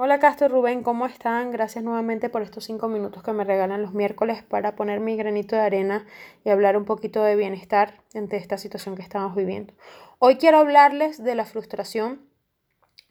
Hola Castro Rubén, ¿cómo están? Gracias nuevamente por estos cinco minutos que me regalan los miércoles para poner mi granito de arena y hablar un poquito de bienestar ante esta situación que estamos viviendo. Hoy quiero hablarles de la frustración.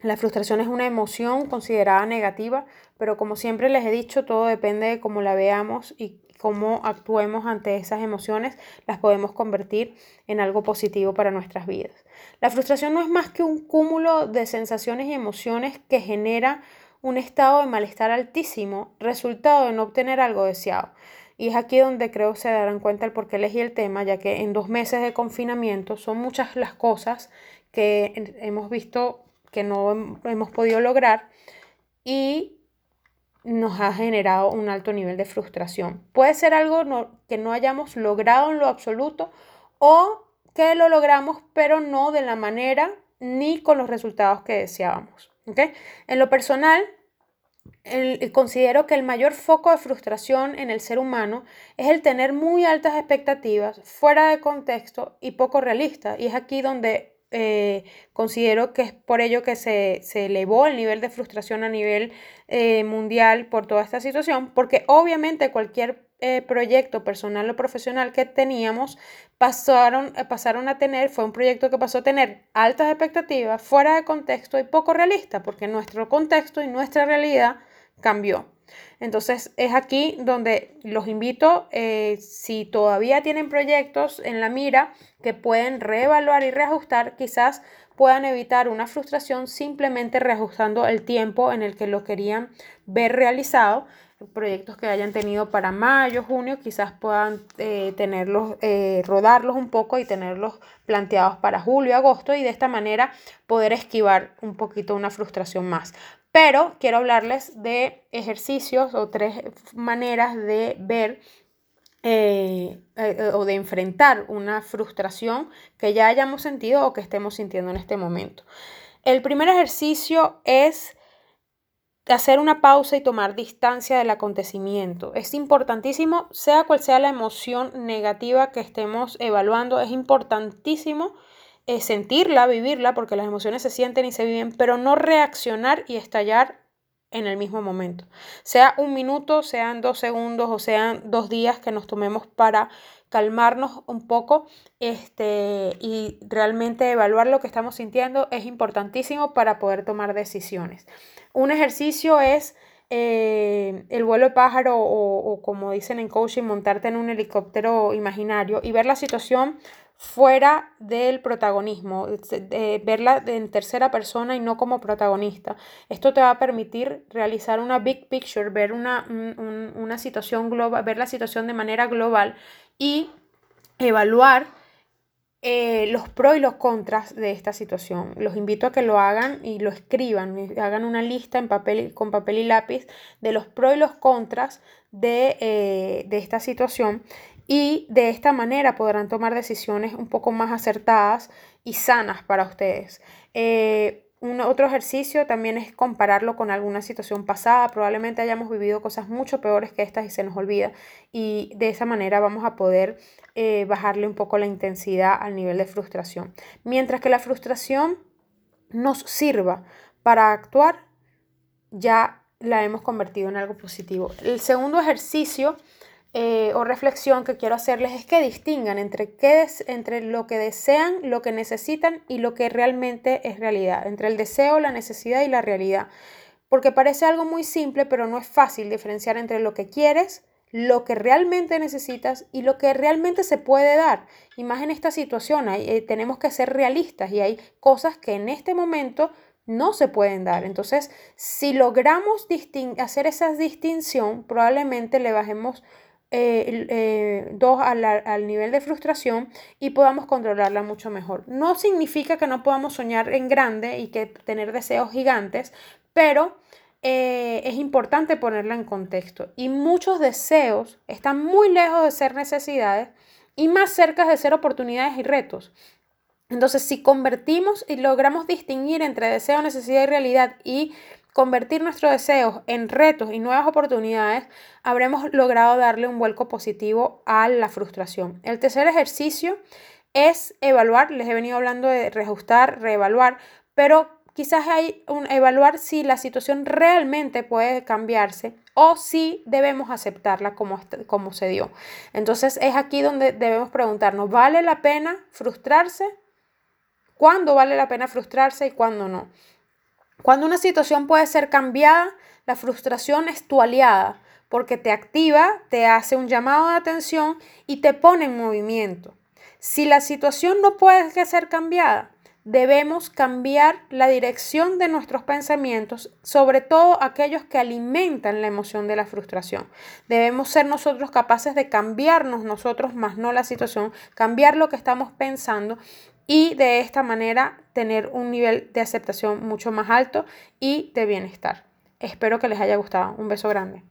La frustración es una emoción considerada negativa, pero como siempre les he dicho, todo depende de cómo la veamos y cómo actuemos ante esas emociones, las podemos convertir en algo positivo para nuestras vidas. La frustración no es más que un cúmulo de sensaciones y emociones que genera un estado de malestar altísimo, resultado de no obtener algo deseado. Y es aquí donde creo se darán cuenta el por qué elegí el tema, ya que en dos meses de confinamiento son muchas las cosas que hemos visto que no hemos podido lograr y nos ha generado un alto nivel de frustración. Puede ser algo que no hayamos logrado en lo absoluto o que lo logramos pero no de la manera ni con los resultados que deseábamos. En lo personal, considero que el mayor foco de frustración en el ser humano es el tener muy altas expectativas, fuera de contexto y poco realista. Y es aquí donde eh, considero que es por ello que se, elevó el nivel de frustración a nivel eh, mundial por toda esta situación, porque obviamente cualquier eh, proyecto personal o profesional que teníamos pasaron, pasaron a tener, fue un proyecto que pasó a tener altas expectativas, fuera de contexto y poco realista, porque nuestro contexto y nuestra realidad cambió. Entonces es aquí donde los invito, eh, si todavía tienen proyectos en la mira que pueden reevaluar y reajustar, quizás puedan evitar una frustración simplemente reajustando el tiempo en el que lo querían ver realizado proyectos que hayan tenido para mayo, junio, quizás puedan eh, tenerlos, eh, rodarlos un poco y tenerlos planteados para julio, agosto y de esta manera poder esquivar un poquito una frustración más. Pero quiero hablarles de ejercicios o tres maneras de ver eh, o de enfrentar una frustración que ya hayamos sentido o que estemos sintiendo en este momento. El primer ejercicio es hacer una pausa y tomar distancia del acontecimiento. Es importantísimo, sea cual sea la emoción negativa que estemos evaluando, es importantísimo eh, sentirla, vivirla, porque las emociones se sienten y se viven, pero no reaccionar y estallar en el mismo momento. Sea un minuto, sean dos segundos o sean dos días que nos tomemos para calmarnos un poco este, y realmente evaluar lo que estamos sintiendo es importantísimo para poder tomar decisiones. Un ejercicio es eh, el vuelo de pájaro o, o, como dicen en coaching, montarte en un helicóptero imaginario y ver la situación fuera del protagonismo, verla en tercera persona y no como protagonista. Esto te va a permitir realizar una big picture, ver una, una situación global, ver la situación de manera global y evaluar eh, los pros y los contras de esta situación. Los invito a que lo hagan y lo escriban, hagan una lista en papel, con papel y lápiz de los pros y los contras de, eh, de esta situación y de esta manera podrán tomar decisiones un poco más acertadas y sanas para ustedes. Eh, un otro ejercicio también es compararlo con alguna situación pasada. Probablemente hayamos vivido cosas mucho peores que estas y se nos olvida. Y de esa manera vamos a poder eh, bajarle un poco la intensidad al nivel de frustración. Mientras que la frustración nos sirva para actuar, ya la hemos convertido en algo positivo. El segundo ejercicio eh, o reflexión que quiero hacerles es que distingan entre, qué entre lo que desean, lo que necesitan y lo que realmente es realidad, entre el deseo, la necesidad y la realidad. Porque parece algo muy simple, pero no es fácil diferenciar entre lo que quieres, lo que realmente necesitas y lo que realmente se puede dar. Y más en esta situación, eh, tenemos que ser realistas y hay cosas que en este momento no se pueden dar. Entonces, si logramos hacer esa distinción, probablemente le bajemos eh, eh, dos al, nivel de frustración y podamos controlarla mucho mejor. No significa que no podamos soñar en grande y que tener deseos gigantes, pero eh, es importante ponerla en contexto. Y muchos deseos están muy lejos de ser necesidades y más cerca de ser oportunidades y retos. Entonces, si convertimos y logramos distinguir entre deseo, necesidad y realidad y convertir nuestros deseos en retos y nuevas oportunidades, habremos logrado darle un vuelco positivo a la frustración. El tercer ejercicio es evaluar, les he venido hablando de reajustar, reevaluar, pero quizás hay un evaluar si la situación realmente puede cambiarse o si debemos aceptarla como, como se dio. Entonces es aquí donde debemos preguntarnos, ¿vale la pena frustrarse? ¿Cuándo vale la pena frustrarse y cuándo no? Cuando una situación puede ser cambiada, la frustración es tu aliada porque te activa, te hace un llamado de atención y te pone en movimiento. Si la situación no puede ser cambiada, debemos cambiar la dirección de nuestros pensamientos, sobre todo aquellos que alimentan la emoción de la frustración. Debemos ser nosotros capaces de cambiarnos nosotros, más no la situación, cambiar lo que estamos pensando y de esta manera tener un nivel de aceptación mucho más alto y de bienestar. Espero que les haya gustado. Un beso grande.